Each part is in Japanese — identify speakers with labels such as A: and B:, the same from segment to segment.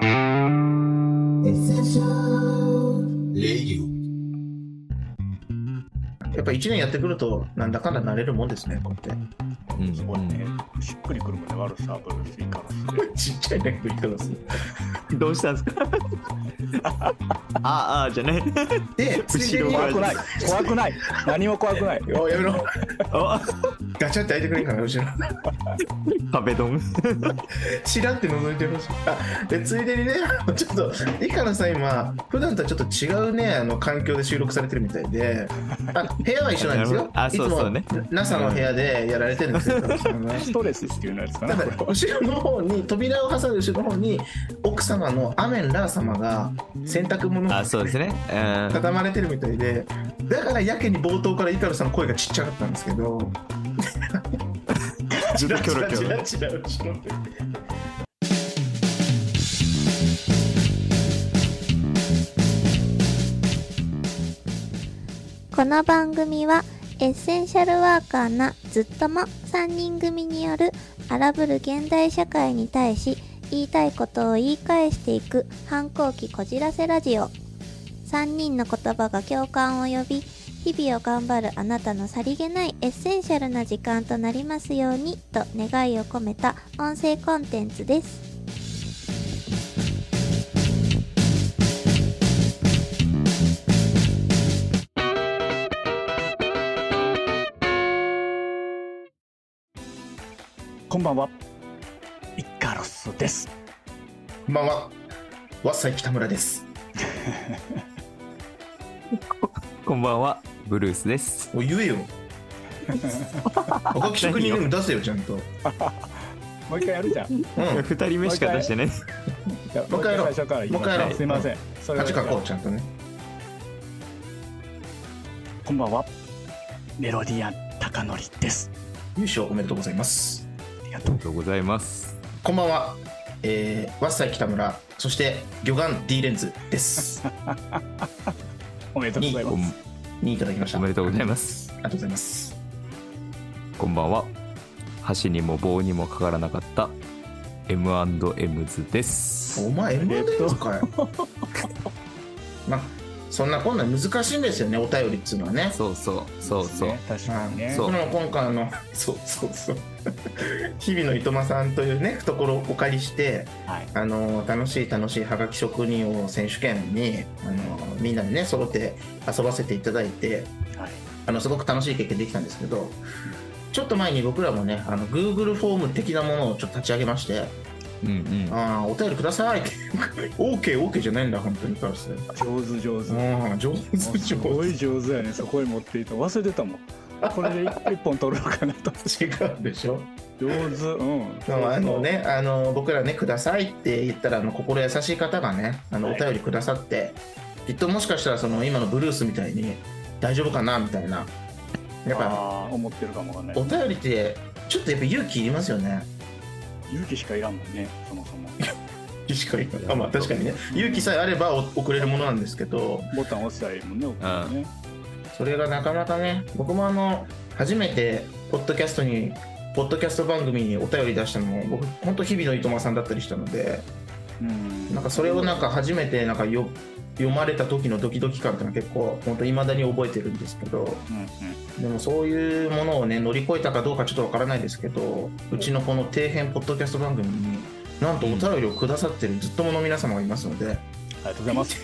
A: やっぱ1年やってくると、なんだかんだ慣れるもんですね、こうやって。
B: うん
C: すごいね。しっくりくるもんね、悪さ、ブルースイカロス。
A: ちっちゃいね、ビッグロス。
B: どうしたんですか？あああじゃない
A: で、
B: 後ろ
C: 怖くない。怖くない。何も怖くない。
A: おやめろ。
B: あ
A: ガチャって開いてくれんかな、後ろ。
B: 壁ドン
A: チラって覗いてほしい。あ、で、ついでにね、ちょっと、イカのさん今、普段とはちょっと違うね、あの、環境で収録されてるみたいで、あ、部屋は一緒なんですよ。
B: あそうそうね。
A: NASA の部屋でやられてるんですよ、
C: ストレスっていうやつかな。
A: ただ後ろの方に扉を挟んで後ろの方に奥様のアメン・ラー様が洗濯物を
B: あそうですね。うん。
A: 畳まれてるみたいで。だからやけに冒頭からイカルさんの声がちっちゃかったんですけど
B: ずっとキョロキョロ
D: この番組はエッセンシャルワーカーなずっとも3人組による荒ぶる現代社会に対し言いたいことを言い返していく反抗期こじらせラジオ。3人の言葉が共感を呼び日々を頑張るあなたのさりげないエッセンシャルな時間となりますようにと願いを込めた音声コンテンツです
C: こんばんは。イカロスです。
A: こんばんはわっさい北村です
B: こんばんはブルースです。
A: おい言えよ。赤木職人ネーム出せよちゃんと。
C: もう一回やるじゃん。
A: うん。
B: 二人目しか出してね。
C: じゃあ
A: もう一回やろう。
C: 最初から言いま
A: もう一回やろう。
C: すいません。それ
A: 恥かこうちゃんとね。
C: こんばんは。メロディアン高則です。
A: 優勝おめでとうございます。
C: ありがとう
B: あり。がとうございます。
A: こんばんは、えー、わっさい北村、そして魚眼 D レンズです。
C: おめでとうござい
B: こん
C: ます。
A: にいただきました。
B: おめでとうござい
A: ま
B: ます
A: す。ありがとうございます。
B: こんばんは箸にも棒にもかからなかった M&M ズです
A: お前、M レンズかよ。まあ、そんなこんな難しいんですよね、お便りっつうのはね。
B: そうそうそうそう
C: ね確かにね。
B: そう
A: 今回あの、そうそうそう。日々のいとまさんというね、懐をお借りして、
C: はい。
A: あの楽しい楽しいはがき職人を選手権にあのみんなでね揃って遊ばせていただいて
C: はい。
A: あのすごく楽しい経験できたんですけどちょっと前に僕らもねあの Google フォーム的なものをちょっと立ち上げまして
B: うんうん
A: ああお便りくださいって OKOK じゃないんだ本当にからして
C: 上手上手。
A: うん上手
C: もうす
A: 上
C: ごい上手やね。そこへ持っていた。忘れてたもん。これで一本取るのかなと。
A: 手違うでしょ
C: 上手。うん。
A: あのねあの僕らねくださいって言ったらあの心優しい方がねあのお
C: はい
A: 便りくださって、きっともしかしたらその今のブルースみたいに大丈夫かなみたいなやっぱ
C: 思ってるかもわかんない
A: お。便りってちょっとやっぱ勇気いりますよね
C: 勇気しかいらんもんね、そもそも。
A: 確かにあまあ確かにね勇気さえあればお送れるものなんですけど
C: ボタン押したらいいもんね、送るのね。
A: それがなかなかね僕もあの初めてポッドキャストにポッドキャスト番組にお便り出したのも僕本当日々のいとまさんだったりしたので
C: うん。
A: なんかそれをなんか初めてなんかよ読まれた時のドキドキ感っていうのは結構本当いまだに覚えてるんですけど
C: うんうん。
A: でもそういうものをね乗り越えたかどうかちょっとわからないですけどうちのこの底辺ポッドキャスト番組になんとお便りをくださってるずっともの皆様がいますので
C: ありがとうございます。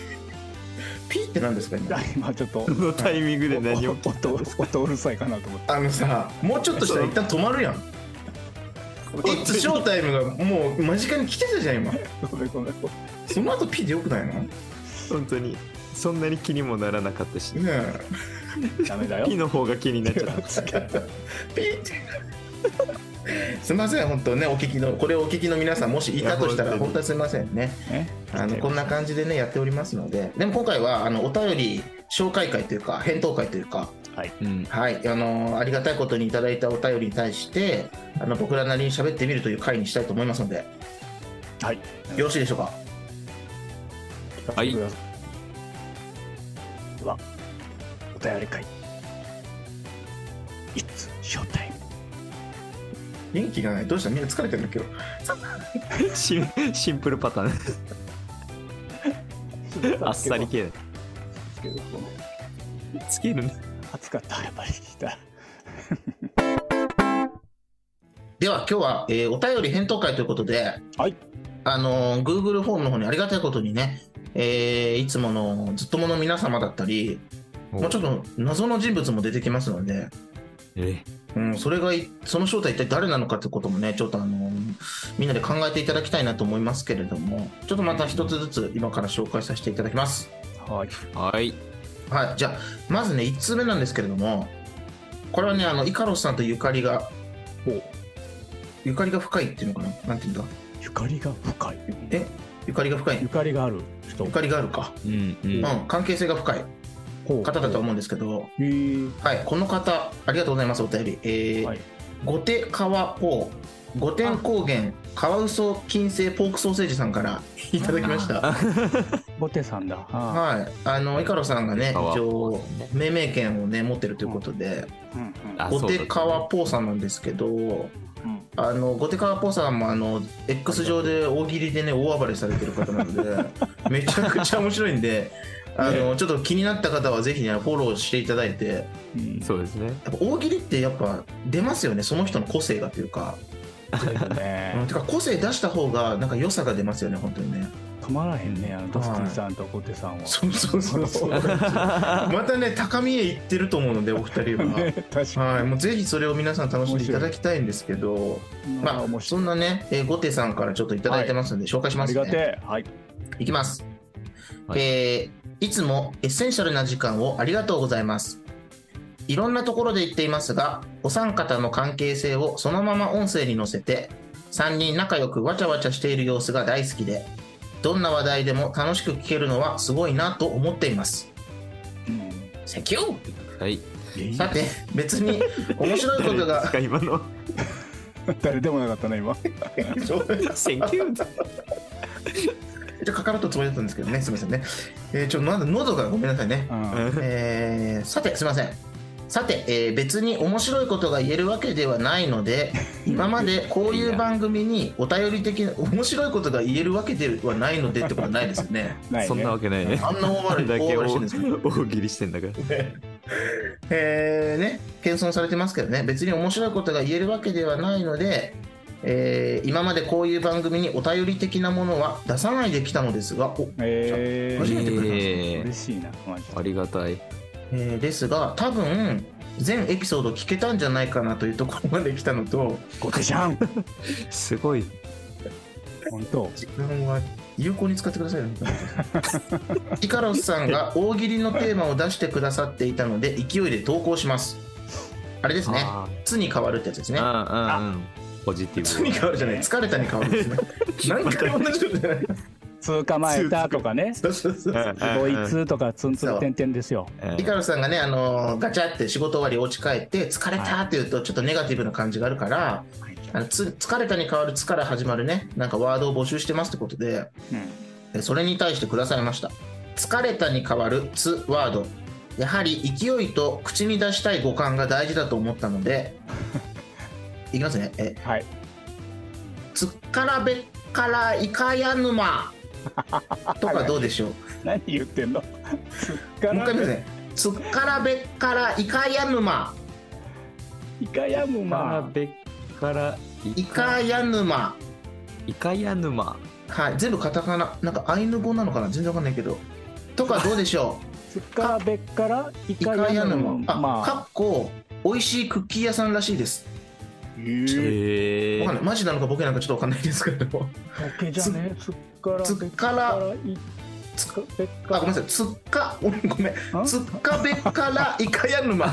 A: ピーって何ですか今？
C: 今ちょっと
B: このタイミングで何を？
C: 音音音うるさいかなと思って。
A: あのさもうちょっとしたら一旦止まるやんいつショータイムがもう間近に来てたじゃん今。
C: ごめんごめん。
A: その後ピーでよくないの？ね
B: 本当に。そんなに気にもならなかったし。
A: え。
C: ダメだよ。
B: ピ。の方が気になっちゃった。
A: ピーってすみません本当ねお聞きのこれをお聞きの皆さんもしいたとした
B: いや本当に。
A: ら本当にすみませんね。
C: ね。
A: あのこんな感じでねやっておりますので。でも今回はあのお便り紹介会というか返答会というか
C: はい。
B: うん。
A: はい。あのありがたいことにいただいたお便りに対してあの僕らなりに喋ってみるという会にしたいと思いますので。
C: はい。
A: よろしいでしょうか？
B: はい。
C: では、お便り会。It's showtime.
A: 元気がない。どうした？みんな疲れてるんだけど。
B: シンシンプルパターン。あっさり系。だ
C: つけど
B: つけるね
C: 暑かったやっぱり。
A: では今日は、えーお便り返答会ということで、
C: はい。
A: あのー Google フォームの方にありがたいことにね、えーいつものずっともの皆様だったり、もうちょっと謎の人物も出てきますので、
B: え
A: うん、それがいその正体一体誰なのかということもね、ちょっとあのーみんなで考えていただきたいなと思いますけれども、ちょっとまた一つずつ今から紹介させていただきます。
C: はい。
B: はい
A: はい、じゃあ、まずね、1通目なんですけれども、これはね、あのイカロスさんとゆかりが、ゆかりが深いっていうのかな、なんていうんだ、
C: ゆかりが深い。
A: え？ゆかりが深い？
C: ゆ、かりがある。人。
A: ゆかりがあるか、
B: うんうん。
A: うん、関係性が深い方だと思うんですけど、はい、この方、ありがとうございます、お便り。えー
C: はい。
A: ゴテカワポー、五天高原、カワウソ金星ポークソーセージさんからいただきました。
C: ボテさんだ。あ
A: はい、あのイカロさんがね、一応命名権をね持ってるということで、
C: ーうんうん。
A: ゴ
B: あそうだ
A: テカワポーさんなんですけど、
C: うん。
A: あのゴテカワポーさんもあの X 上で大喜利でね大暴れされてる方なので、めちゃくちゃ面白いんで。あのちょっと気になった方はぜひねフォローしていただいて。
C: うん。
B: そうですね。
A: やっぱ大喜利ってやっぱ出ますよねその人の個性がというか、
C: ね。
A: うん、てか個性出した方がなんか良さが出ますよね本当にね。
C: 止まらへんねあのドスティンさんとボテさんは。
A: そうそうそうそう。またね高みへ行ってると思うのでお二人は、
C: ね確か
A: はい、もうぜひそれを皆さん楽しんでいただきたいんですけど。
C: に
A: まあそんなね、えー、ゴテさんからちょっといただいてますので紹介しますね、
C: ありがてえはい。
A: いきます、
B: はい。
A: えーいつもエッセンシャルな時間をありがとうございますいろんなところで言っていますがお三方の関係性をそのまま音声に載せて3人仲良くわちゃわちゃしている様子が大好きでどんな話題でも楽しく聞けるのはすごいなと思っています。
C: うん
A: セキュ
B: はい。
A: ー。さて別に面白いことが
B: 今の。
C: 誰でもなかったね今。
B: センキュー
A: 一応かかるとつもりだったんですけどねすみませんね、えーちょっとなんだ喉がごめんなさいね。
C: うん。
A: えーさてすみませんさて、えー別に面白いことが言えるわけではないので 今までこういう番組にお便り的な面白いことが言えるわけではないのでってことはないですよね。
C: ないね。
B: そんなわけないね。
A: あんな大笑い
B: だけ
A: 大笑いしてるんですけど
B: 大喜利してんだか？ら
A: えーね謙遜されてますけどね。別に面白いことが言えるわけではないので、えー今までこういう番組にお便り的なものは出さないできたのですがお
C: え
A: 初めてくれたんです
B: えー
C: 嬉しいな
B: ありがたい
A: えーですが多分全エピソード聞けたんじゃないかなというところまで来たのと
C: ゴテちゃん。
B: すごい。
C: 本当。
A: 時間は有効に使ってくださいね。イカロスさんが大喜利のテーマを出してくださっていたので勢いで投稿します。あれですね。
B: あ「
A: つ」に変わるってやつですね。
B: ポジテ「
A: つ」
B: ィブ。
A: に変わるじゃない。疲れたに変わるんですね。何回も同じことじゃない
C: 通構えたとかね。
A: そうそうそうそう
C: ドイツとかツンツン点々ですよ。
B: うん
A: イカロスさんがね、あのーガチャって仕事終わりお家帰って疲れたって言うとちょっとネガティブな感じがあるから、あのつ疲れたに変わる「つ」から始まるねなんかワードを募集してますってことで
C: うん。
A: えそれに対してくださいました。疲れたに変わる「つ」ワード。やはり勢いと口に出したい五感が大事だと思ったので いきますね。え
C: はい。
A: つっからべっからいかや沼 とかどうでしょう？
C: 何言ってんの？つっか
A: もう一回見ます
C: ら
A: ねつっからべ。っからいかや沼
C: イカヤム
B: から
C: マ。
B: べっから
A: いかや沼
B: イカヤ沼
A: はい。全部カタカナ。なんかアイヌ語なのかな？全然わかんないけど。とかどうでしょ
C: つっからべっからイ
A: ういか
C: カヤム
A: や沼あ。
C: マ
A: かっこ美味しいクッキー屋さんらしいです
C: えー。
A: わかんない。マジなのかボケなのかちょっとわかんないですけれど。も
C: ボケじゃね？つっから
A: つっから
C: い
A: つ
C: べっから。
A: あごめんなさい。つっかごめんごめん。
C: あ？
A: つっかべっからイカヤ沼。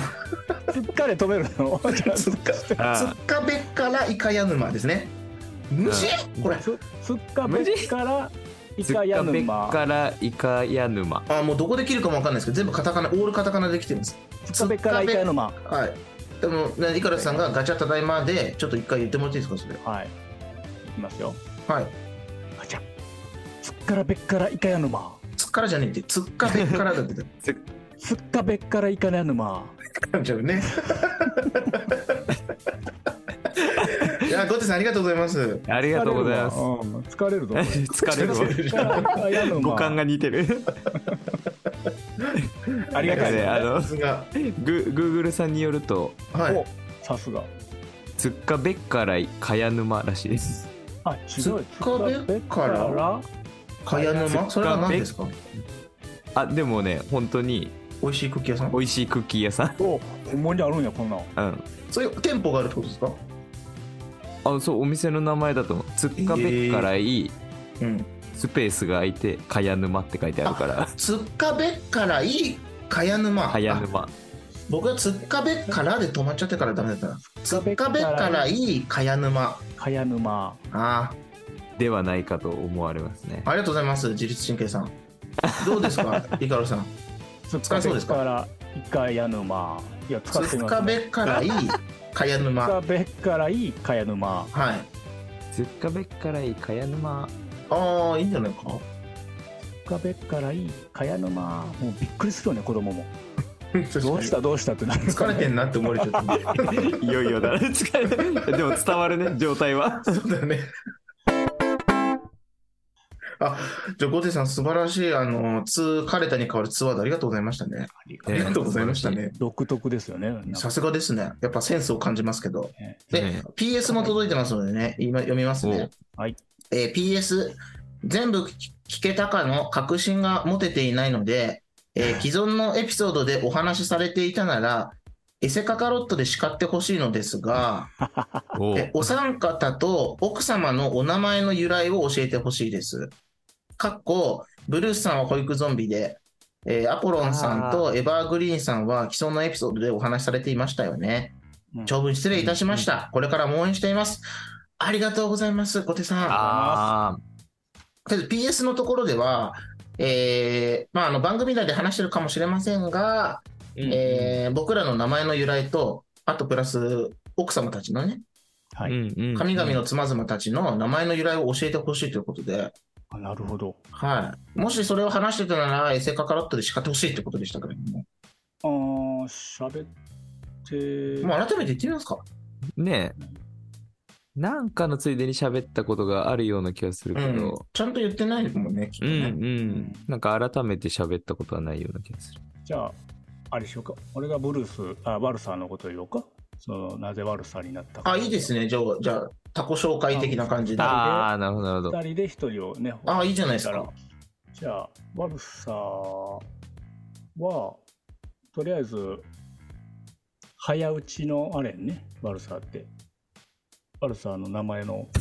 C: つっかで止めるの？
A: つっか
B: あ
A: つっかべっからイカヤ沼ですね。虫これ。
C: つつっかべっからイ
B: つっ
C: カヤ
B: かべっ
C: ヌマ
B: からイカヤ沼。
A: あもうどこで切るかもわかんないですけど全部カタカナオールカタカナできてるんです。
C: つっかべっからイカヤヌマ
A: はいでもねイカラスさんがガチャただいまでちょっと一回言ってもらっていいですかそれ。
C: はい。いきますよ。
A: はい。
C: あじゃつっからべっからイカヤヌマ
A: つっからじゃねえって。つっかべっからだって
C: つっかべっからイカヤヌマ
A: 噛んじゃうね いやあゴテさんありがとうございます。
B: ありがとうございます。
C: うん疲れるぞ。
B: 疲れるわ。五感が似てる。
C: ありがたいね。
B: ねあの
A: さすが。
B: ググーグルさんによると
A: はい。
C: おさすが。
B: つっかべっからい茅沼らしいです。
C: あ、違う。
A: つっかべから茅沼それは何ですか？
B: あでもね本当に
A: 美味しいクッキー屋さん？
B: 美味しいクッキー屋さん。
C: お、ほんまにあるんや、こんなん。
B: うん。
A: そういう店舗があるってことですか？
B: あそうお店の名前だと思う。つっかべっからい
A: うん。
B: スペースが空いて茅沼って書いてあるから。
A: つっかべっからいい茅沼。あ
B: 茅沼。
A: 僕はつっかべっからで止まっちゃってからダメだったな。つっかべっからいい茅沼。
C: 茅沼。
A: あ
B: ではないかと思われますね
A: あ、。ありがとうございます。自律神経さん。どうですかイカロさん。
C: つっ
A: 使えそうですか？
C: から一回や沼。いや、使って
A: つっ
C: みます、ね。
A: かべっからいい茅
C: つっ
A: 沼。
C: かべからいい茅沼。
A: はい。
B: つっかべっからい茅沼。
A: ああ、いいんじゃないか？
C: かべからいい茅沼。もうびっくりするよね、子供も。どうしたどうしたってなる。
A: 疲れてんなって思われちゃった。
B: いよいよだね。疲れてるでも伝わるね状態は。
A: そうだよね。あ、じゃあ、ゴテさん、素晴らしい、あの、ツー、カレタに変わるツーワードありがとうございましたね。ありがとうございましたね。
C: 独特ですよね。
A: さすがですね。やっぱセンスを感じますけど。
C: ね
A: で、
B: ね
A: PS も届いてますのでね、今読みますね。
C: はい。
A: えー PS、全部聞けたかの確信が持てていないので、えー既存のエピソードでお話しされていたなら、エセカカロットで叱ってほしいのですが、
B: お
A: えお三方と奥様のお名前の由来を教えてほしいです。かっこ、ブルースさんは保育ゾンビで、えーアポロンさんとエバーグリーンさんは既存のエピソードでお話しされていましたよね。
C: うん
A: 長文失礼いたしました。これからも応援しています。ありがとうございます、小手さん。
B: あ
A: とりあえず PS のところでは、えーまあ、あの番組内で話してるかもしれませんが、えー僕らの名前の由来と、あとプラス奥様たちのね、
C: はい。
B: うんうん
A: 神々の妻々たちの名前の由来を教えてほしいということで、
C: あなるほど。
A: はい。もしそれを話してたなら、エセカカロットで叱ってほしいってことでしたけれども、
C: あー、喋って、
A: もう改めて言ってみますか。
B: ねえなんかのついでに喋ったことがあるような気がする
A: うん
B: けど、。
A: ちゃんと言ってないもんね、きっと
B: うん、
A: ね。
B: うんなんか改めて喋ったことはないような気がする。
C: じゃあ、あれしようか。俺がブルース、あ、ワルサーのことを言おうか。その、なぜワルサーになったか。
A: あ、いいですね。じゃあ、じゃあ、タコ紹介的な感じで。あ
B: ああ、なるほど、なるほど。
C: 二人で一人をね。
A: あいいじゃないですか
C: ら。じゃあ、ワルサーは、とりあえず、早打ちのあれね、ワルサーって。ワルサーの名前の。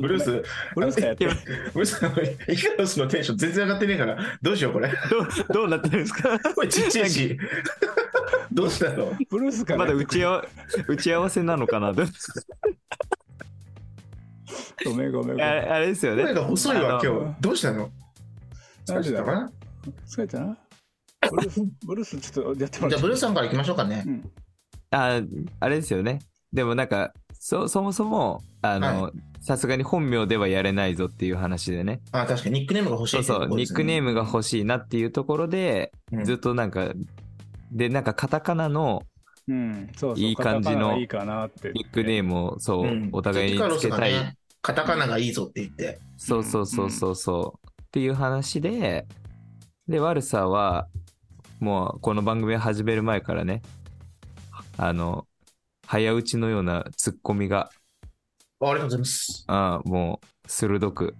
A: ブルース、
C: ブルースがやってる。
A: ブルース、イカロスのテンション全然上がってねえから、どうしよう、これ。
B: どう、どうなってるんですか？
A: これちっちゃいし。どうしたの？
C: ブルースが
B: まだ打ち合
C: わ
B: わ打ち合わせなのかな？と
C: ごめんごめん。
B: ああれですよね
A: 声。が細いわ、今日。どうしたの？疲れてたかな？
C: 疲れたな？ブルース、ブルースちょっとやってもらって
A: じゃあ、ブルースさんから行きましょうかね
C: う。ん。
B: ああれですよね。でもなんか、そ、そもそも、あの、さすがに本名ではやれないぞっていう話でね。
A: あ、確かにニックネームが欲しい
B: そうそう、ニックネームが欲しいなっていうところで、
A: ム
B: ずっとなんか、で、なんかカタカナの
C: うん、そうそう。
B: いい感じの
C: カタカナがいいかなって。
B: ニックネームを、そう、
A: うん
B: お互いにつけたい。
A: ね、カタカナがいいぞって言って。
B: そうそうそうそうそう。っていう話で、で、悪さは、もうこの番組を始める前からね、あの、早打ちのようなツッコミが、
A: あありがとうございます。
B: ああもう鋭く、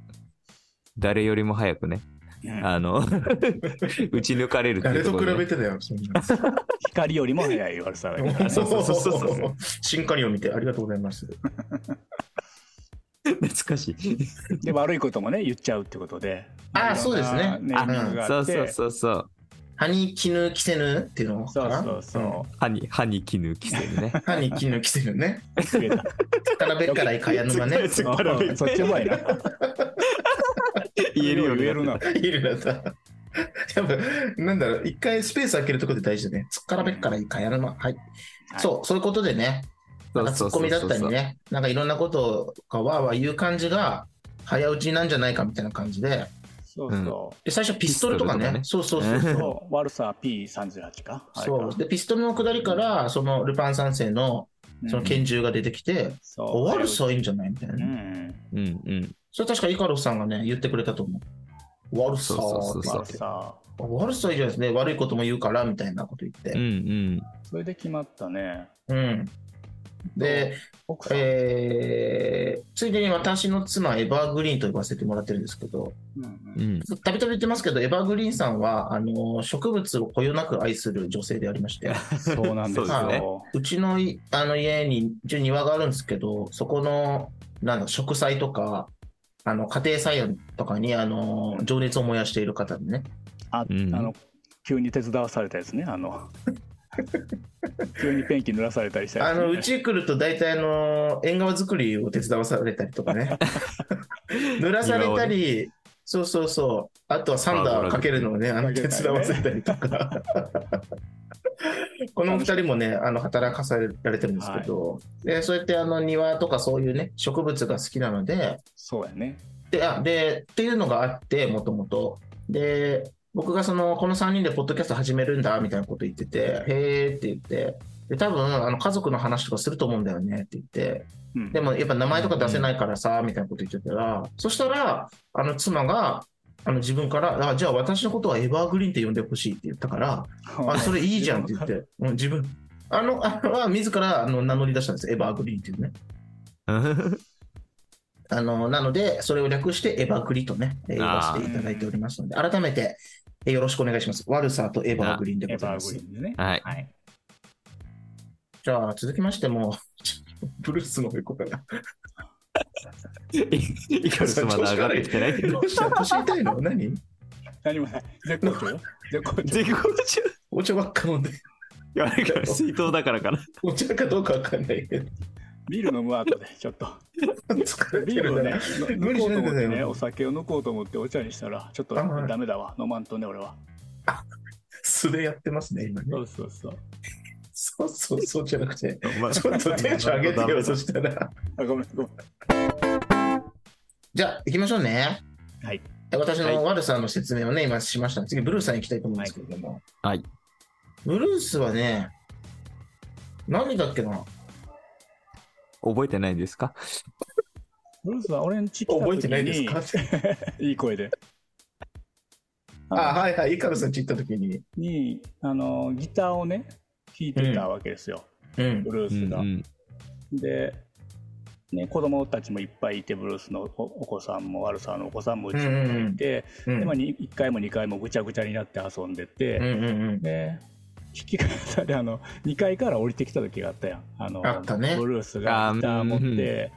B: 誰よりも早くね、
C: うん
B: あの、打ち抜かれるってい
A: 誰と比
B: うところでね、
A: べてだよ、そんな。
C: 光よりも早い悪さが。
B: そうそうそうそうそう
A: 進化を見てありがとうございます。
B: 懐かしい。
C: で、悪いこともね、言っちゃうってことで。
A: あそうですね
C: あって
B: そうそうそうそう。
A: 歯に絹着せぬっていうのかな？
C: そうそうそ
B: 歯に、歯に絹着せるね。
A: うん歯に絹着せぬね。から べっからいかや沼ね。
B: つからべ
C: うんそっちうまいな。
B: 言えるよ
C: 言える
B: なっ
C: な。
A: いるなさ。やっぱ、なんだろう、一回スペース開けるところで大事だね。つっからべっからいかや沼。はい。
C: はい
A: そう、そういうことでね、
B: た。
A: なんかツッコミだったりね、なんかいろんなことがわーわー言う感じが、早打ちなんじゃないかみたいな感じで、
C: そうそ
A: で最初ピストルとかね、
B: ピ
A: そうそうそう
C: う。
A: そう。
C: 悪さ P38 か。
A: そうでピストルの下りから、そのルパン三世のその拳銃が出てきて、
C: そう
A: 悪さはいいんじゃないみたいな
C: う
A: ね。
C: ん。
B: うんうん。
A: それ確かイカロスさんがね、言ってくれたと思う。悪さ
B: そうそうそう
A: って言って
C: まあさ、
A: 悪さいいじゃないですね。悪いことも言うから、みたいなこと言って。
B: うんうん。
C: それで決まったね。
A: うん。で。えー、ついでに私の妻、エバーグリーンと呼ばせてもらってるんですけど。たびたび言ってますけど、エバーグリーンさんは、あの、植物をこよなく愛する女性でありまして、
C: そうなんですよ。
A: うちのいあの家に一応庭があるんですけど、そこの、なんだ、植栽とか、あの、家庭菜園とかに、あの、情熱を燃やしている方でね。
C: あ、
B: うん
C: あの、急に手伝わされたやつね。あの、急にペンキ濡らされたりしたやつね、
A: あの、うち来ると大体あの、縁側作りを手伝わされたりとかね。濡らされたり、そうそうそう。あとはサンダーかけるのをね、あの、手伝わせたりとか。この二人もね、あの、働かされてるんですけど、で、そうやってあの、庭とかそういうね、植物が好きなので、
C: そうやね。
A: で、あ、で、っていうのがあって、もともと。で、僕がその、この3人でポッドキャスト始めるんだ、みたいなこと言ってて、へーって言って、で、多分、あの、家族の話とかすると思うんだよねって言って、
C: うん、
A: でもやっぱ名前とか出せないからさ、みたいなこと言ってたら、そしたら、あの、妻が、あの、自分から、あ、じゃあ私のことはエバーグリーンって呼んでほしいって言ったから、あ、それいいじゃんって言って、うん、自分、あの、あのは自らあの名乗り出したんですエバーグリーンっていうね。あの、なので、それを略してエバグリとね、えー言わせていただいておりますので、改めて、えーよろしくお願いします。ワルサーとエバーグリーンでございます。
C: グリーンでね。
B: はい。
C: はい。
A: じゃあ、続きましても、ブルースの方から。
B: イカルスまだ上がってきてない。
A: どうした年痛いの？何？
C: 何もない。絶好調？よ。絶好調？
B: 絶好調？
A: お茶ばっか飲んで、
B: いや、あれから水筒だからかな。
A: お茶かどうかわかんないけど、
C: ビール飲む後で、ちょっと。
A: 疲れてるね
C: ビールをね、
A: 無理しないでくださいよ
C: お酒を抜こうと思ってお茶にしたら、ちょっとダメだわ。飲まんとね、俺は。
A: 素でやってますね、今ね
C: そ。うそうそう。
A: そうそうそうじゃなくて、
B: まあ
A: ちょっとテンション上げてよ、そしたら。
C: あ、ごめん、ごめん。
A: じゃあ、行きましょうね。
C: はい。
A: 私
B: はい
A: の悪さの説明をね、今しました。次、ブルースさんに行きたいと思うんですけれども。
B: はい。
A: ブルースはね、何だっけな？
B: 覚えてないですか？
C: ブルースは俺んち来た時に、
A: 覚えてないですか？
C: いい声で。
A: あ、はいはい、イカルさんち行った時に。
C: に、あの、ギターをね、弾いてたわけですよ。
A: うん
C: ブ。ルースが。
B: うん
C: で、ね、子供たちもいっぱいいて、ブルースのおお子さんも悪さのお子さんもうちにいて、
A: うん
C: でまあ、に1回も2回もぐちゃぐちゃになって遊んでて、
A: うんうんうん。
C: で弾き方であの2階から降りてきた時があったやんあの
A: あったね
C: ブルースがギター持って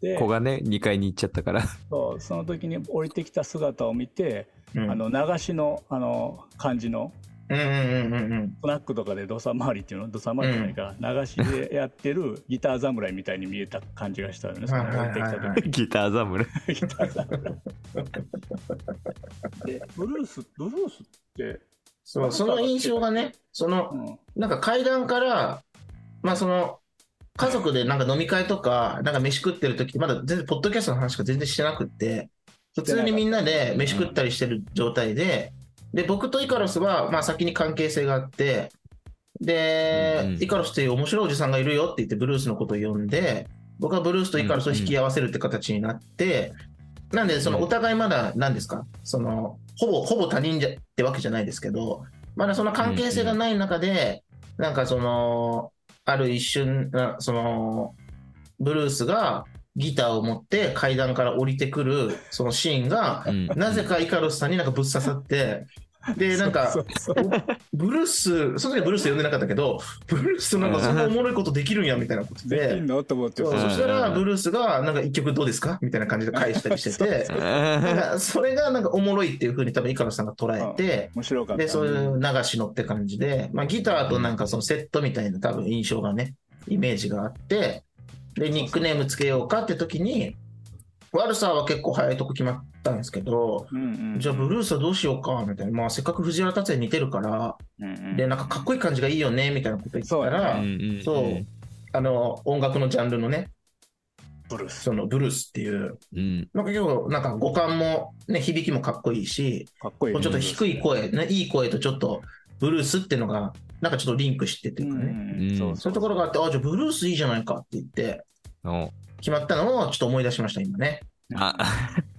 C: で
B: 子がね、2階に行っちゃったから。
C: そうその時に降りてきた姿を見て、
A: うん
C: あの流しのあの感じの
A: うんうんうんうんうん。
C: スナックとかで土佐回りっていうの土佐回りじゃないか、流しでやってるギター侍みたいに見えた感じがしたよね その
B: ギター侍。
C: ギター侍。でブルースブルースって、
A: そう、その印象がね、その
C: う、ん、
A: なんか階段から、まあその、家族でなんか飲み会とか、なんか飯食ってる時まだ全然、ポッドキャストの話しか全然してなくって、普通にみんなで飯食ったりしてる状態で、で、僕とイカロスは、まあ先に関係性があって、で、
B: うんうん
A: イカロスっていう面白いおじさんがいるよって言ってブルースのことを呼んで、僕はブルースとイカロスを引き合わせるって形になって、なんで、そのお互いまだ、何ですか、その、ほぼ、ほぼ他人じゃってわけじゃないですけど、まだその関係性がない中で、なんかその、ある一瞬、なその、ブルースがギターを持って階段から降りてくる、そのシーンが、
B: うん。
A: なぜかイカロスさんになんかぶっ刺さって、で、なんかブルース、その時はブルース呼んでなかったけど、ブルースとなんかそんなおもろいことできるんや、みたいなこと
C: で。き
A: で
C: ん、のと思って
A: そしたら、ブルースが、なんか一曲どうですか？みたいな感じで返したりしてて、なんかそれがなんかおもろいっていうふうに多分イカロスさんが捉えて、
C: 面白かった。
A: で、そういう流しのって感じで、まあ、ギターとなんかそのセットみたいな多分印象がね、イメージがあって、で、ニックネームつけようかって時に、悪さは結構早いとこ決まったんですけど、
C: うんうん。
A: じゃあブルースはどうしようかみたいな、まあせっかく藤原竜也に似てるから、
C: うんうん。
A: で、なんかかっこいい感じがいいよねみたいなこと言ったら、
C: そう。
A: あの、音楽のジャンルのね、
C: ブルース。
A: そのブルースっていう、
B: うん。
A: なんか結構なんか五感もね、響きもかっこいいし、
C: かっこいい。
A: ちょっと低い声、ね、いい声とちょっとブルースっていうのが、なんかちょっとリンクしてっていうかね。
C: うんそう。
A: そういうところがあって、あ、じゃあブルースいいじゃないかって言って、
B: お
A: 決まったのをちょっと思い出しました、今ね。
B: あ、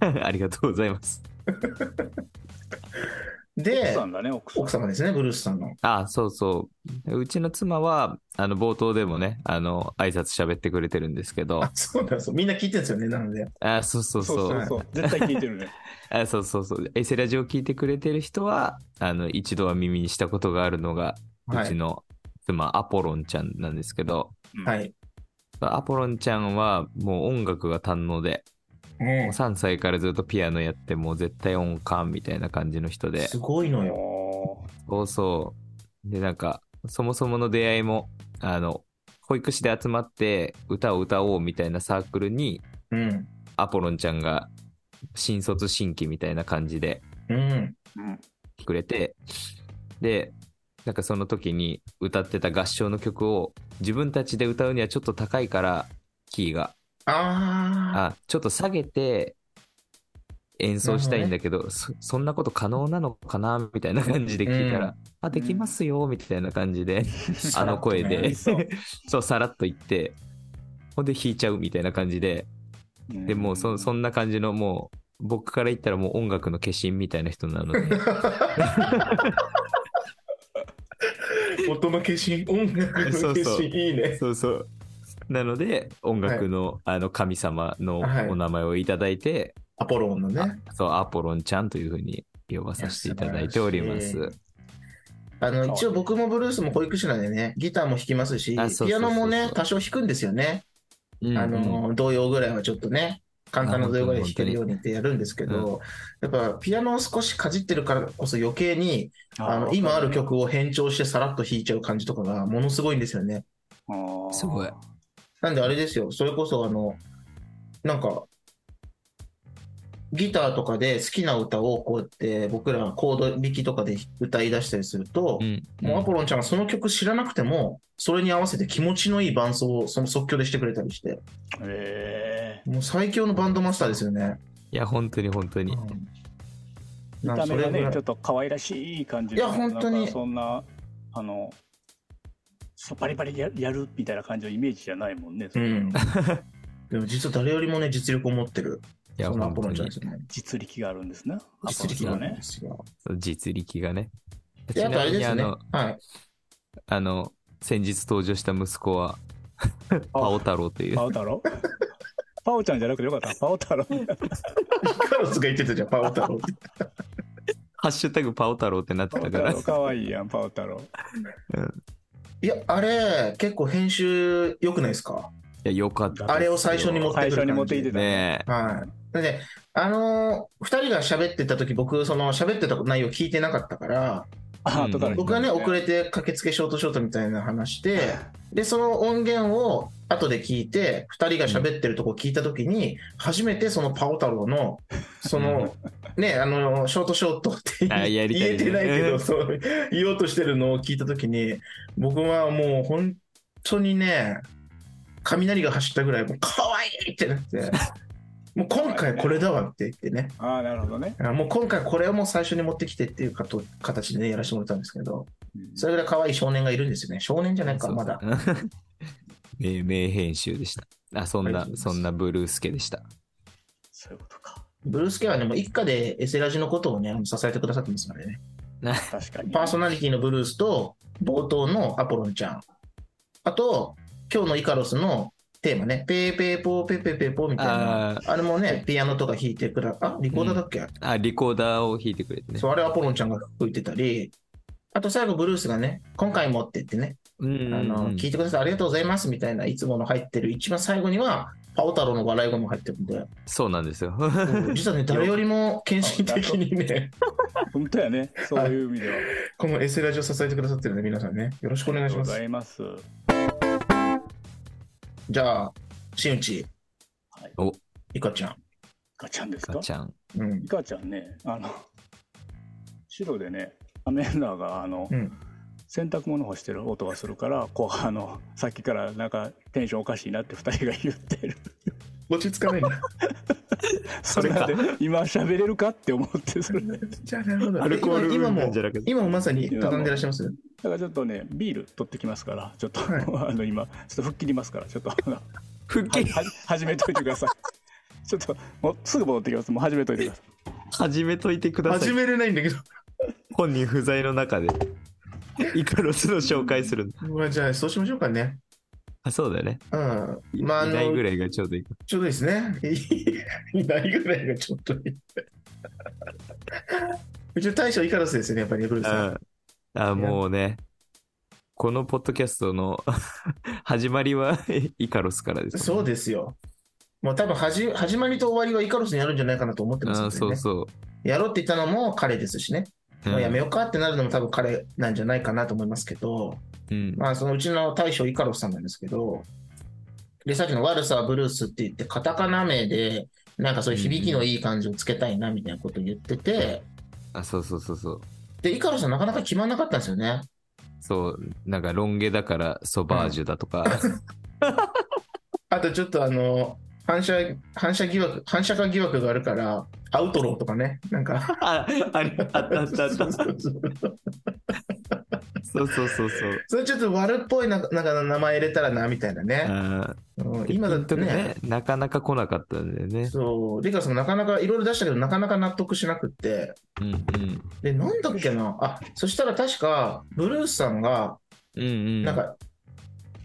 B: ありがとうございます。
C: 奥
A: で
C: さ、んだね、奥さん。
A: 奥様ですね、ブルースさんの。
B: あ、そうそう。うちの妻は、あの、冒頭でもね、あの、挨拶喋ってくれてるんですけど
A: あ、、そうなんですよ。みんな聞いてるんですよね、なので。
B: あ、そうそう
C: そう
B: そ。
C: そううそう。絶対聞いてるね。
B: あそうそうそう。エセラジオ聞いてくれてる人は、あの、一度は耳にしたことがあるのが、
A: はい
B: うちの妻、アポロンちゃんなんですけど、
C: うん
A: はい。
B: アポロンちゃんはもう音楽が堪能で、
A: うん
B: もう3歳からずっとピアノやって、もう絶対音感みたいな感じの人で、
A: すごいのよ。
C: お
B: そうそう。で、なんか、そもそもの出会いも、あの、保育士で集まって歌を歌おうみたいなサークルに、
A: うん。
B: アポロンちゃんが新卒新規みたいな感じで
A: うん。
B: くれて、で、なんかその時に歌ってた合唱の曲を自分たちで歌うにはちょっと高いから、キーが。
A: あ
B: あ、ちょっと下げて演奏したいんだけど、そそんなこと可能なのかなみたいな感じで聞いたら、
A: うん。
B: あ、できますよ、みたいな感じで、
A: あ。
B: あの声で、
C: そう
B: そう、さらっと言って、ほんで弾いちゃうみたいな感じで、
C: うん
B: でもうそそんな感じのもう、僕から言ったらもう音楽の化身みたいな人なので、
A: 音の化身、音楽の
B: そうそう
A: 化身、いいね。
B: そうそう。なので、音楽の,、あの神様の
A: はい
B: お名前をいただいて、
A: アポロンのね。
B: そう、アポロンちゃんというふうに呼ばさせていただいております。
A: あの、一応僕もブルースも保育士なんでね、ギターも弾きますし、ピアノもね、多少弾くんですよね。
B: うん
A: あの、童謡ぐらいはちょっとね、簡単な童謡ぐらい弾けるようにってやるんですけど、やっぱピアノを少しかじってるからこそ余計に、あの、今ある曲を変調してさらっと弾いちゃう感じとかがものすごいんですよね。
B: すごい。
A: なんであれですよ、それこそあの、なんか、ギターとかで好きな歌をこうやって僕らコード弾きとかで歌い出したりすると、
B: うん。
A: もうアポロンちゃんがその曲知らなくても、それに合わせて気持ちのいい伴奏をその即興でしてくれたりして、
C: へ
A: もう最強のバンドマスターですよね。
B: いや、本当に本当に。
C: ー見た目がね、ちょっと可愛らしい感じの
A: いや本当に
C: そんな、あの、そうバリバリややるみたいな感じのイメージじゃないもんね。
A: うん。でも実は誰よりもね、実力を持ってる、
B: いや、
A: そのア
B: 本当に
A: ポロンちゃんですよね。
C: 実力があるんですね。
A: 実力が
C: ね。
B: 実力がね。
A: で、あとあれですね
B: ちなみにあの、。
A: はい。
B: あの、先日登場した息子は、パオ太郎という
C: パ。オ太郎？パオちゃんじゃなくてよかった。パオ太郎。
A: カロスが言ってたじゃん、パオ太郎って。
B: ハッシュタグパオ太郎ってなってたから。
C: かわいいやん、パオ太郎。
A: いや、あれ、結構編集良くないですか？
B: いや、よかった。
A: あれを最初に持ってくる感じ
C: 最初に持ってきてた。
B: ね
A: はい。で、あのー二人が喋ってた時、僕、その喋ってた内容聞いてなかったから、
C: あ後から。
A: 僕がね、遅れて駆けつけショートショートみたいな話で、で、その音源を後で聞いて、二人が喋ってるとこ聞いた時に、初めてそのパオ太郎の、その、ね、あの、ショートショートって言
B: あ
A: い
B: やりたいね。
A: 言えてないけど、そう、言おうとしてるのを聞いた時に、僕はもう本当にね、雷が走ったぐらい、もう可愛いってなって、もう今回これだわって言ってね、
C: ああ、なるほどね。
A: あもう今回これをもう最初に持ってきてっていうかと形でね、やらせてもらったんですけど、それぐらい可愛い少年がいるんですよね。少年じゃないか、まだ。
B: 名名編集でした。あ、そんなそんなブルースケでした。
C: そういうことか。
A: ブルースケはね、もう一家でエセラジのことをね、支えてくださってますからね。
C: 確かに。
A: パーソナリティのブルースと、冒頭のアポロンちゃん。あと、今日のイカロスのテーマね、ペーペーポーペーペーペーポーみたいな。
B: あ
A: あれもね、ピアノとか弾いてくだ、あ、リコーダーだっけ、
B: あ、リコーダーを弾いてくれてね。
A: そう、あれアポロンちゃんが吹いてたり、あと最後ブルースがね、今回もって言ってね、
B: うん
A: あの、聞いてください、ありがとうございますみたいな、いつもの入ってる、一番最後には、パオ太郎の笑い声も入ってるんで、
B: そうなんですよ。
A: 実はね、誰よりも献身的にね、
C: 本当やね。そういう意味では。
A: このエセラジを支えてくださってるんで、皆さんね、よろしくお願いします
C: ありがとうござ。います。
A: じゃあ、新内、
C: はい。
B: お、
A: イカちゃん。
C: ガチャンですか？
B: ガチャン。
A: うん
C: イ。カちゃんね、あの、白でね、アメンダーが、あの、
A: うん。
C: 洗濯物干してる音がするから、こう、あの、さっきからなんかテンションおかしいなって二人が言ってる。
A: 落ち着かないな。
C: それ
B: か
C: で今喋れるかって思ってそれ
A: じゃあなるほど
B: アルコール
A: 今今も今もまさに畳んでらっしゃいます？
C: からちょっとねビール取ってきますからちょっと、
A: は
C: あの今ちょっと吹っ切りますからちょっと は
B: 復帰
C: は始めといてください ちょっともうすぐ戻ってきますもう始めといてください
B: 始めといてください。
A: 始めれないんだけど
B: 本人不在の中で。イカロスの紹介する。
A: まあじゃあそうしましょうかね
B: あ、そうだよね。
A: うんまああの
B: いないぐらいがちょうどいい。
A: ちょうどいいですね。いないぐらいがちょっといい。うちの大将イカロスですよね、やっぱりね、ブルーさん。
B: ああ、もうね。このポッドキャストの 始まりはイカロスからです、
A: そうですよ。もう多分はじ始まりと終わりはイカロスにやるんじゃないかなと思ってますね、
B: そうそ
A: やろうって言ったのも彼ですしね、
B: う。
A: もうやめようかってなるのも多分彼なんじゃないかなと思いますけど、
B: うん。
A: まあそのうちの大将イカロスさんなんですけど、で、さっきの悪さはブルースって言って、カタカナ名で、なんかそういう響きのいい感じをつけたいなみたいなことを言ってて、
B: あ、そうそうそうそう。
A: で、イカロスさんなかなか決まんなかったんですよね。
B: そう、なんかロン毛だからソバージュだとか。
A: あとちょっとあの、反射、反射疑惑、反射化疑惑があるから、アウトローとかね、なんか。
B: あ、あれ、あったあったあった。
A: そうそうそう
B: そうそ
A: れちょっと悪っぽいななんか名前入れたらな、みたいなね。
B: あ
A: うん
B: ー
A: 今だってね、
B: ね、なかなか来なかったんだよね。
A: そう、リカさんもなかなかいろいろ出したけど、なかなか納得しなくって。
B: うんうん。
A: で、なんだっけな。あ、そしたら確か、ブルースさんが、
B: うんうん。
A: なんか、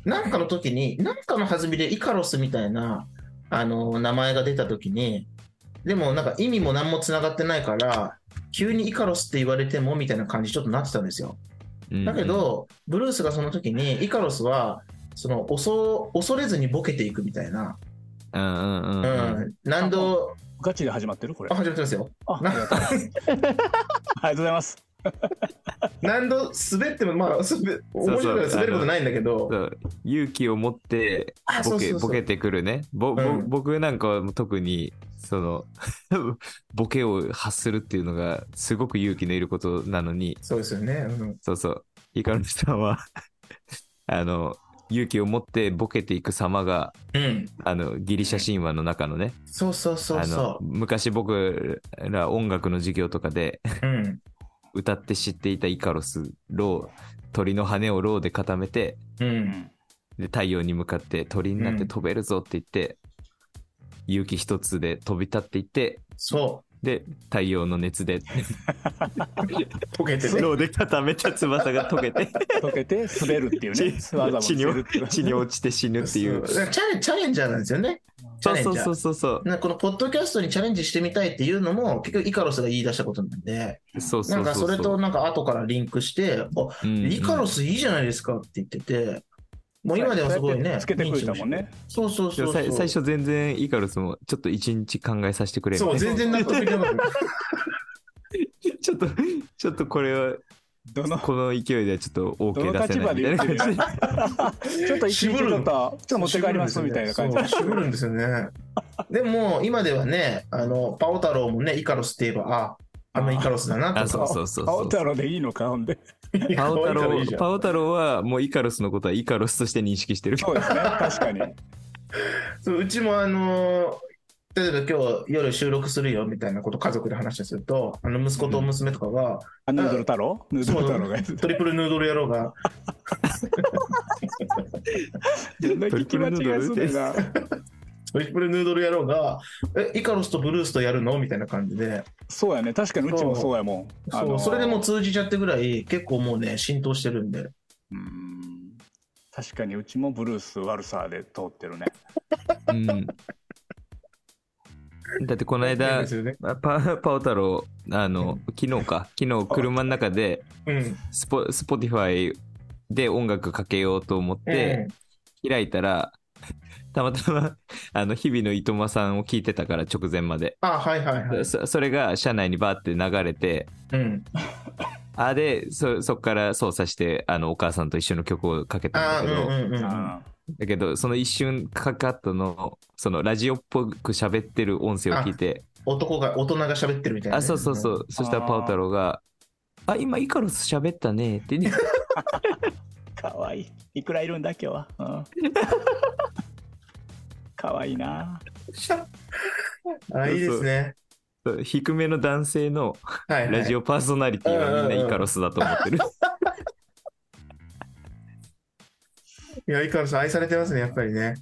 A: なんかの時に、なんかの弾みでイカロスみたいな、あの、名前が出た時に、でもなんか意味も何も繋がってないから、急にイカロスって言われてもみたいな感じちょっとなってたんですよ。
B: うんうん。
A: だけ、ど、ブルースがその時に、イカロスは、その恐恐れずにボケていくみたいな、
B: うんうんうん
A: う
B: うん。
A: ん、何度、
C: ガチで始まってるこれ。
A: あ、始まってますよ。
C: ああ
A: な
C: りがとうありがとうございます
A: 何度滑っても、まあ、滑面白いから滑ることないんだけど、
B: 勇気を持ってボケボケてくるね。ぼぼ
A: うん
B: 僕なんかは特にその ボケを発するっていうのがすごく勇気のいることなのに、
A: そうですよね。うん
B: そうそう。ヒカルさんは あの勇気を持ってボケていく様が
A: うん。
B: あのギリシャ神話の中のね
A: そうそうそう
B: 昔僕ら音楽の授業とかで
A: う。うん。
B: 歌って知っていたイカロスロー鳥の羽をローで固めて
A: うん。
B: で太陽に向かって鳥になって飛べるぞって言って、勇気一つで飛び立っていって
A: そ
B: で太陽の熱で
A: う。溶けてね。
B: 蝋で固めた翼が溶けて
C: 溶けて 滑るっていうね
B: 地に落ちて死ぬっていう
A: チャレンジャーなんですよね。チャレンジャー
B: そうそう。そうそうそう
A: なこのポッドキャストにチャレンジしてみたいっていうのも、結局イカロスが言い出したことなんで、
B: そうそうそう。
A: なんかそれとなんか後からリンクして、あ、
B: うん
A: イカロスいいじゃないですかって言ってて、もう今ではすごいね。
C: つけてくれたもんね。
A: そうそうそうそう。
B: 最最初全然イカロスもちょっと一日考えさせてくれ
A: そう、全然納得いかなかった。
B: なちょっとちょっとこれは
C: どの
B: この勢いではちょっと
C: ど
B: OK
C: の
B: 出せないみたいな。感じで
C: ちょっと一日ちょっとちょっと持って帰りますみたいな感じ。
A: そう渋るんですよね。でも、今ではね、あの、パオ太郎もね、イカロスって言えば、あ、あのイカロスだなと
B: そうそうそう
C: 青
B: そう。
C: 太郎でいいのかほんで。
B: パオ太郎パオ太郎はもうイカロスのことはイカロスとして認識してる。
C: そうですね確かに。
A: そううちもあの例えば今日夜収録するよみたいなこと家族で話すると、あの息子と娘とかが、
C: あヌードル太郎？ヌードル太郎が。
A: トリプルヌードル野郎が、
C: どんな聞き間違いするんだ
A: トリプルヌードル野郎が、え、イカロスとブルースとやるのみたいな感じで、
C: そうやね。確かにうちもそうやもん。あの
A: そう。それでもう通じちゃってぐらい、結構もうね、浸透してるんで。
C: うん。確かにうちもブルース悪さで通ってるね。
B: うんだってこの間
A: ね
B: パパオ太郎あの昨日か昨日車の中で
A: うん。
B: スポ Spotify で音楽かけようと思って開いたら、たまたまあの日々のいとまさんを聞いてたから直前まで、
A: あ、はいはいはい。
B: そそれが車内にバーって流れて
A: うん。
B: あでそそっから操作してあのお母さんと一緒の曲をかけた
A: ん
B: んだけど、
A: うんうんうん。
C: あ
B: だけどその一瞬かかったのそのラジオっぽく喋ってる音声を聞いて
A: 男が、大人が喋ってるみたいなね、
B: あそうそうそう。そしたらパオ太郎が「あ今イカロス喋ったね」ってね
C: かわいい。いくらいるんだ今日は、うん。かわいいな。
A: あ、いいですね。
B: 低めの男性の。ラジオパーソナリティはみんなイカロスだと思ってる。
A: い や、イカロス愛されてますね、やっぱりね。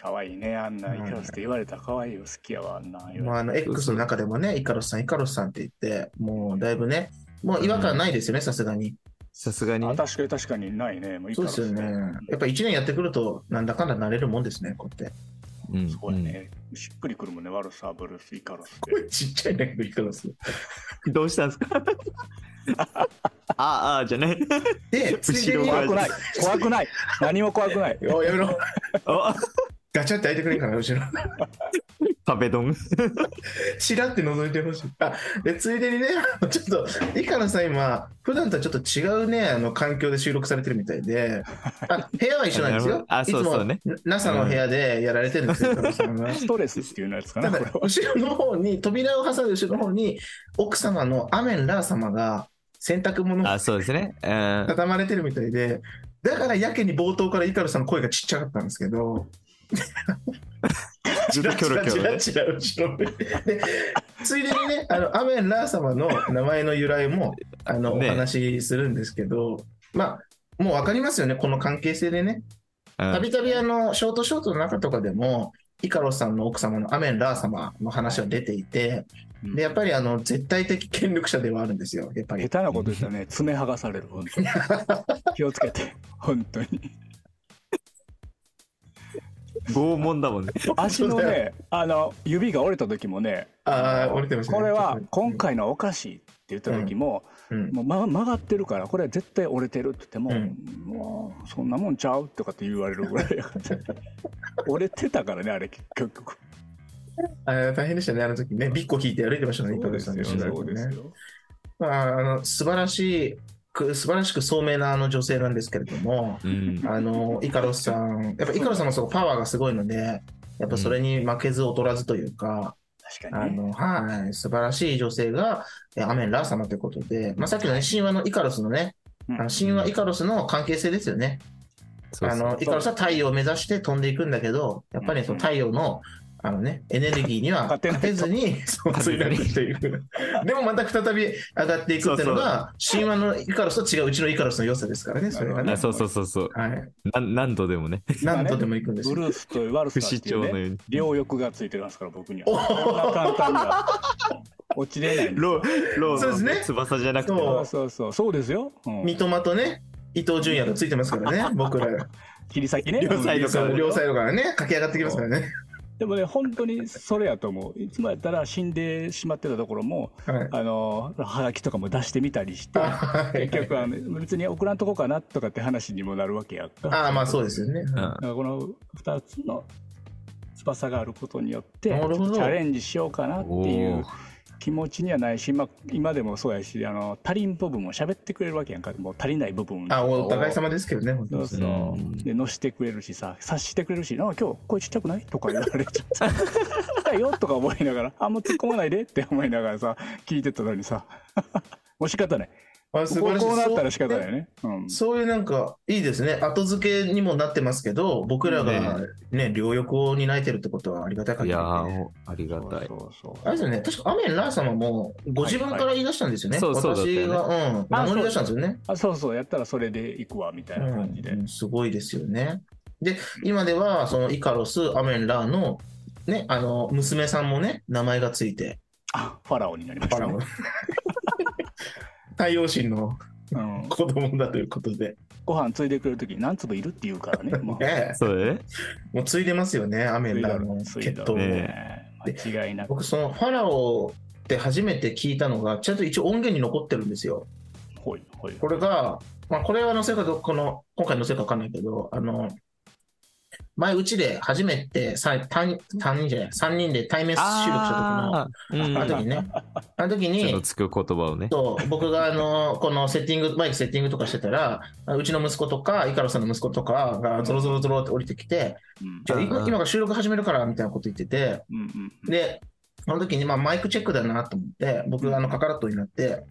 C: かわいいね。あんな、
A: うん
C: イカロスって言われたらかわいいよ。好きやわ、あんな。言
A: まあ、あの、X の中でもね、イカロスさん、イカロスさんって言って、もうだいぶね、もう違和感ないですよね、さすがに。
B: さすがに
C: 確かに確かにないね。もうイカ
A: そう
C: ロス
A: ですよね。やっぱ1年やってくると、なんだかんだなれるもんですね、こうやって。
B: うん
C: そうやね。しっくりくるもんね。悪さ、ブルース、イカロスって。
A: 声ちっちゃいんだけど、イカロス。
B: う んどうしたんですか？ああ、あじゃない。
A: で、ついでに、
B: 後ろ
C: 怖くない。怖くない。何も怖くない。
A: おやめろ。
B: あ
A: ガチャって開いてくれんかな、後ろ。
B: 壁ドン。
A: ちらって覗いてほしい。あ、で、ついでにね、ちょっと、イカロスさん今、普段とはちょっと違うね、あの、環境で収録されてるみたいで、あ、部屋は一緒なんですよ。
B: あそうそうね
A: いつも NASA の部屋でやられてるんですよ、ス
C: トレスっていうやつかな、
A: ただ
C: これは。
A: 後ろの方に、扉を挟んで後ろの方に、奥様のアメン・ラー様が洗濯物を
B: あ、そうですね。うん。
A: 畳まれてるみたいで、だからやけに冒頭からイカロスさんの声がちっちゃかったんですけど、
B: ずっとキョロキョロね。
A: チラチラ後ろで。で、ついでにね、あの、アメン・ラー様の名前の由来も、あの、
B: ね
A: お話しするんですけど、まあ、もうわかりますよね、この関係性でね。
B: うん
A: たびたびあの、ショートショートの中とかでも、イカロスさんの奥様のアメン・ラー様の話は出ていて、で、やっぱりあの、絶対的権力者ではあるんですよ、やっぱり
C: 下。手なこと言ったらね、爪剥がされる、本当に。気をつけて、本当に。
B: 拷問だもんね。
C: 足のね、あの、指が折れた時もね、
A: ああ、折れてましたね。
C: これは今
A: 回、
C: 回のおかしいって言った時も、
A: うん
C: もう、ま、曲がってるからこれは絶対折れてるって言っても、
A: うん
C: もうそんなもんちゃうとかって言われるぐらいやから 折れてたからねあれ結局
A: あー大変でしたね、あの時ね。ビッコ引いて歩いてましたね、イカロスさんの取材とね。まあ、あの素晴らしいく、素晴らしく聡明なあの女性なんですけれども、
B: うん。
A: あの、イカロスさん、やっぱイカロスさんもすごいパワーがすごいので、やっぱそれに負けず劣らずというか、あ
C: 確かにね
A: の、はい、素晴らしい女性が、えアメン・ラー様ということで、まあ、さっきのね、神話のイカロスのね、
C: うん
A: あの神話イカロスの関係性ですよね。あの、イカロスは太陽を目指して飛んでいくんだけど、やっぱりその太陽の、あのね、エネルギーには
C: 勝て
A: ずに、そう、墜落していく。でもまた再び上がっていくっていうのが、神話のイカロスと違ううちのイカロスの良さですからね、それがね。
B: あそうそうそうそう。
A: はい。
B: な何度でもね。
A: 何度でも行くんですよ。
C: ブルースと悪
B: 不死
C: さっていうね
B: 鳥のように。
C: 両翼がついてますから僕に
A: お
C: は簡単には落ちれない
B: ロー、ローの
A: そうですね
B: 翼じゃなくて
A: そ
C: うそうそうそうですよ、うん
A: 三笘とね、伊東純也がついてますからね、僕ら。
C: 切り裂きね
B: 両サイドから
A: そう両サイドからね、駆け上がってきますからね。
C: でもね本当にそれやと思う。いつもやったら死んでしまってたところも
A: はい。
C: あのはがきとかも出してみたりして結局あの別に送らんとこかなとかって話にもなるわけやんか。
A: ああ、まあそうですよね。
B: うん。
C: だからこの2つの翼があることによってチャレンジしようかなって
B: お
C: いう
B: ー
C: 気持ちにはないし、まあ、今でもそうやしあの足りん部分も喋ってくれるわけやんか。もう足りない部分
A: あ、お互い
C: さ
A: 様ですけどね、本当に。
C: そで乗してくれるしさ察してくれるし「あ今日声ちっちゃくない?」とか言われちゃって「だよ」とか思いながら「あんま突っ込まないで」って思いながらさ聞いてたのにさ。もう仕方ないこうこうなったら仕方ないね。うん。
A: そういうなんか、いいですね。後付けにもなってますけど、僕らがね、両翼を担えてるってことはありがたい限りで
B: いやー、ありがたい。
C: そうそう
A: あれですよね、確かアメン・ラー様もご自分から言い出したんですよね。
B: はいはい。
A: 私が、うん、名乗り出したんですよね。
C: あそうそう。やったらそれで行くわみたいな感じで、
A: うん、すごいですよね。で、今では、そのイカロス、アメン・ラーの、ね、あの、娘さんもね、名前がついて、
C: あファラオになりました、
A: パラオ。
C: ね。
A: 太陽神の
C: うん、
A: 子供だということで。
C: ご飯ついでくれるときに何粒いるって言うからね もう
A: ねえ
B: そうだね。
A: もうついでますよね、アメン・ラーの血統を。
B: ね
C: 間違いなく
A: 僕、そのファラオって初めて聞いたのが、ちゃんと一応音源に残ってるんですよ。
C: ほいほい
A: これが、まあ、これは載せるかどうか、この、今回載せるか分かんないけど、あの、前、うちで初めて、さ単単人じゃない、3人で対面収録した時の、あの時ね、あの時に、
B: つく言葉をね。
A: そう僕があの、このセッティング、マイクセッティングとかしてたら、うちの息子とか、イカロさんの息子とかがゾロゾロゾロって降りてきて、
C: うん。
A: じゃ今今から収録始めるから、みたいなこと言ってて、で、その時にまあマイクチェックだなと思って、僕があのカカラットになって、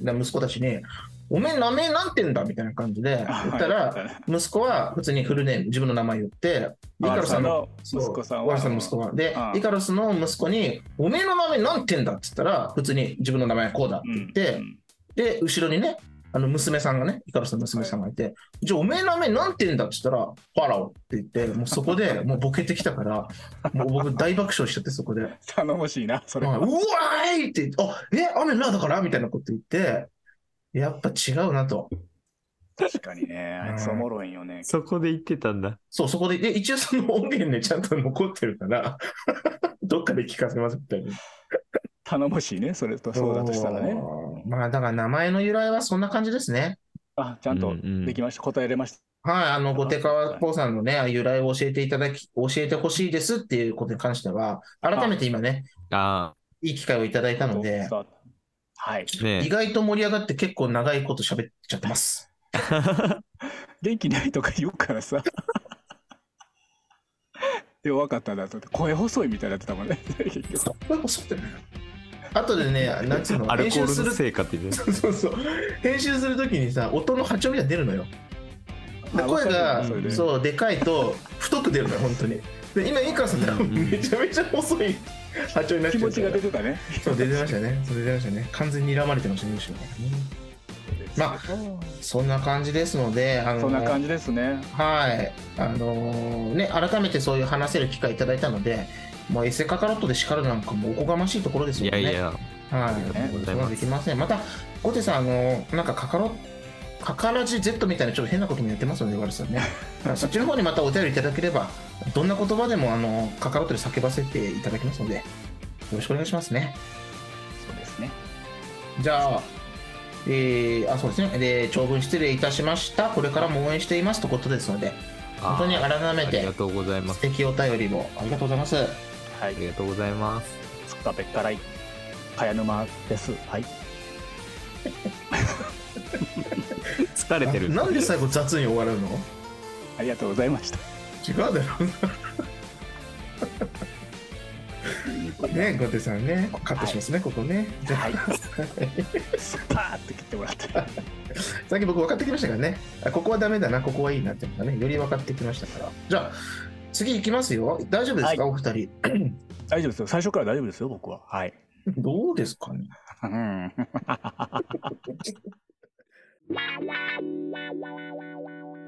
A: で息子たちに、おめえ名前なんてんだみたいな感じで言ったら、息子は普通にフルネーム、自分の名前言って、イカロスの
C: 息子さんは。
A: ワルさんの息子は。で
C: う、ん
A: イカロスの息子に、おめえの名前なんてんだって言ったら、普通に自分の名前はこうだって言って、
C: うん
A: で、後ろにね、あの娘さんがね、イカロスの娘さんがいて、じゃあおめえの名前なんて言うんだって言ったら、ファラオって言って、もうそこで もうボケてきたから、もう僕大爆笑しちゃって、そこで。
C: 頼もしいな、それは。
A: うわーいって言って、あ、え、雨なだから？みたいなこと言って、やっぱ違うなと。
C: 確かにね、あいつおもろいんよね。
B: そこで言ってたんだ。
A: そう、そこで、で、一応その音源ね、ちゃんと残ってるから、どっかで聞かせますみたいな。
C: 頼もしいね、それとそうだとしたらね。
A: まあ、だから名前の由来はそんな感じですね。
C: あ、ちゃんと
B: うんうん
C: できました。答えれました。
A: はい、あの、ゴテカワポーさんのね、由来を教えていただき、教えてほしいですっていうことに関しては、改めて今ね、
B: あ
A: いい機会をいただいたので
C: はい。
B: あ、ね
A: 意外と盛り上がって結構長いこと喋っちゃってます。
C: 元気ないとか言うからさ。で、分かったなと思って、声細いみたいになってたもんね。結局
A: これもそうだよね。後でね、なんつうの、編集する、
B: せいかって言って
A: そうそうそう、編集するときにさ、音の波長みたいなの出るのよ。で
C: あ
A: 声が
C: それで
A: そうでかいと太く出るのよ本当にで今イカさんが
B: うんうん
A: めちゃめちゃ細い波長になっちゃう
C: 気持ちが出てたね。
A: そう出てましたね。それ出てましたね。完全に睨まれてましたねむしろ。ね。まあそんな感じですのであの
C: そんな感じですね。
A: はい。あのーね改めてそういう話せる機会いただいたのでもうエセカカロットで叱るなんかもおこがましいところですよね。
B: いやいや、
A: はい、
B: りがとうございます。
A: そんできません。また、ゴテさん、あの、なんかカカロ、カカラジ Z みたいなちょっと変なこともやってますので、ワルさんね。だからそっちの方にまたお便りいただければ、どんな言葉でも、あの、カカロットで叫ばせていただきますので、よろしくお願いしますね。
C: そうですね。
A: じゃあ、えー、あ、そうですね。で、長文失礼いたしました。これからも応援していますということですので、本当に改めて
B: ありが、とうございます。
A: 素敵お便りをありがとうございます。
C: はい
B: あ。りがとうございます。
C: つったべっからい。茅沼です。はい。
B: 疲れてる。
A: ななんで最後雑に終わるの？
C: ありがとうございました。
A: 違うだろうねゴテさんねカットしますね、ここねじゃあ
C: はい。スパーって切ってもらって。
A: さっき僕分かってきましたからねあここはダメだなここはいいなっていうのがねより分かってきましたからじゃあ次行きますよ大丈夫ですか、
C: はい
A: お二人？
C: 大丈夫ですよ。最初から大丈夫ですよ、僕は。はい。
A: どうですかね？
C: うん。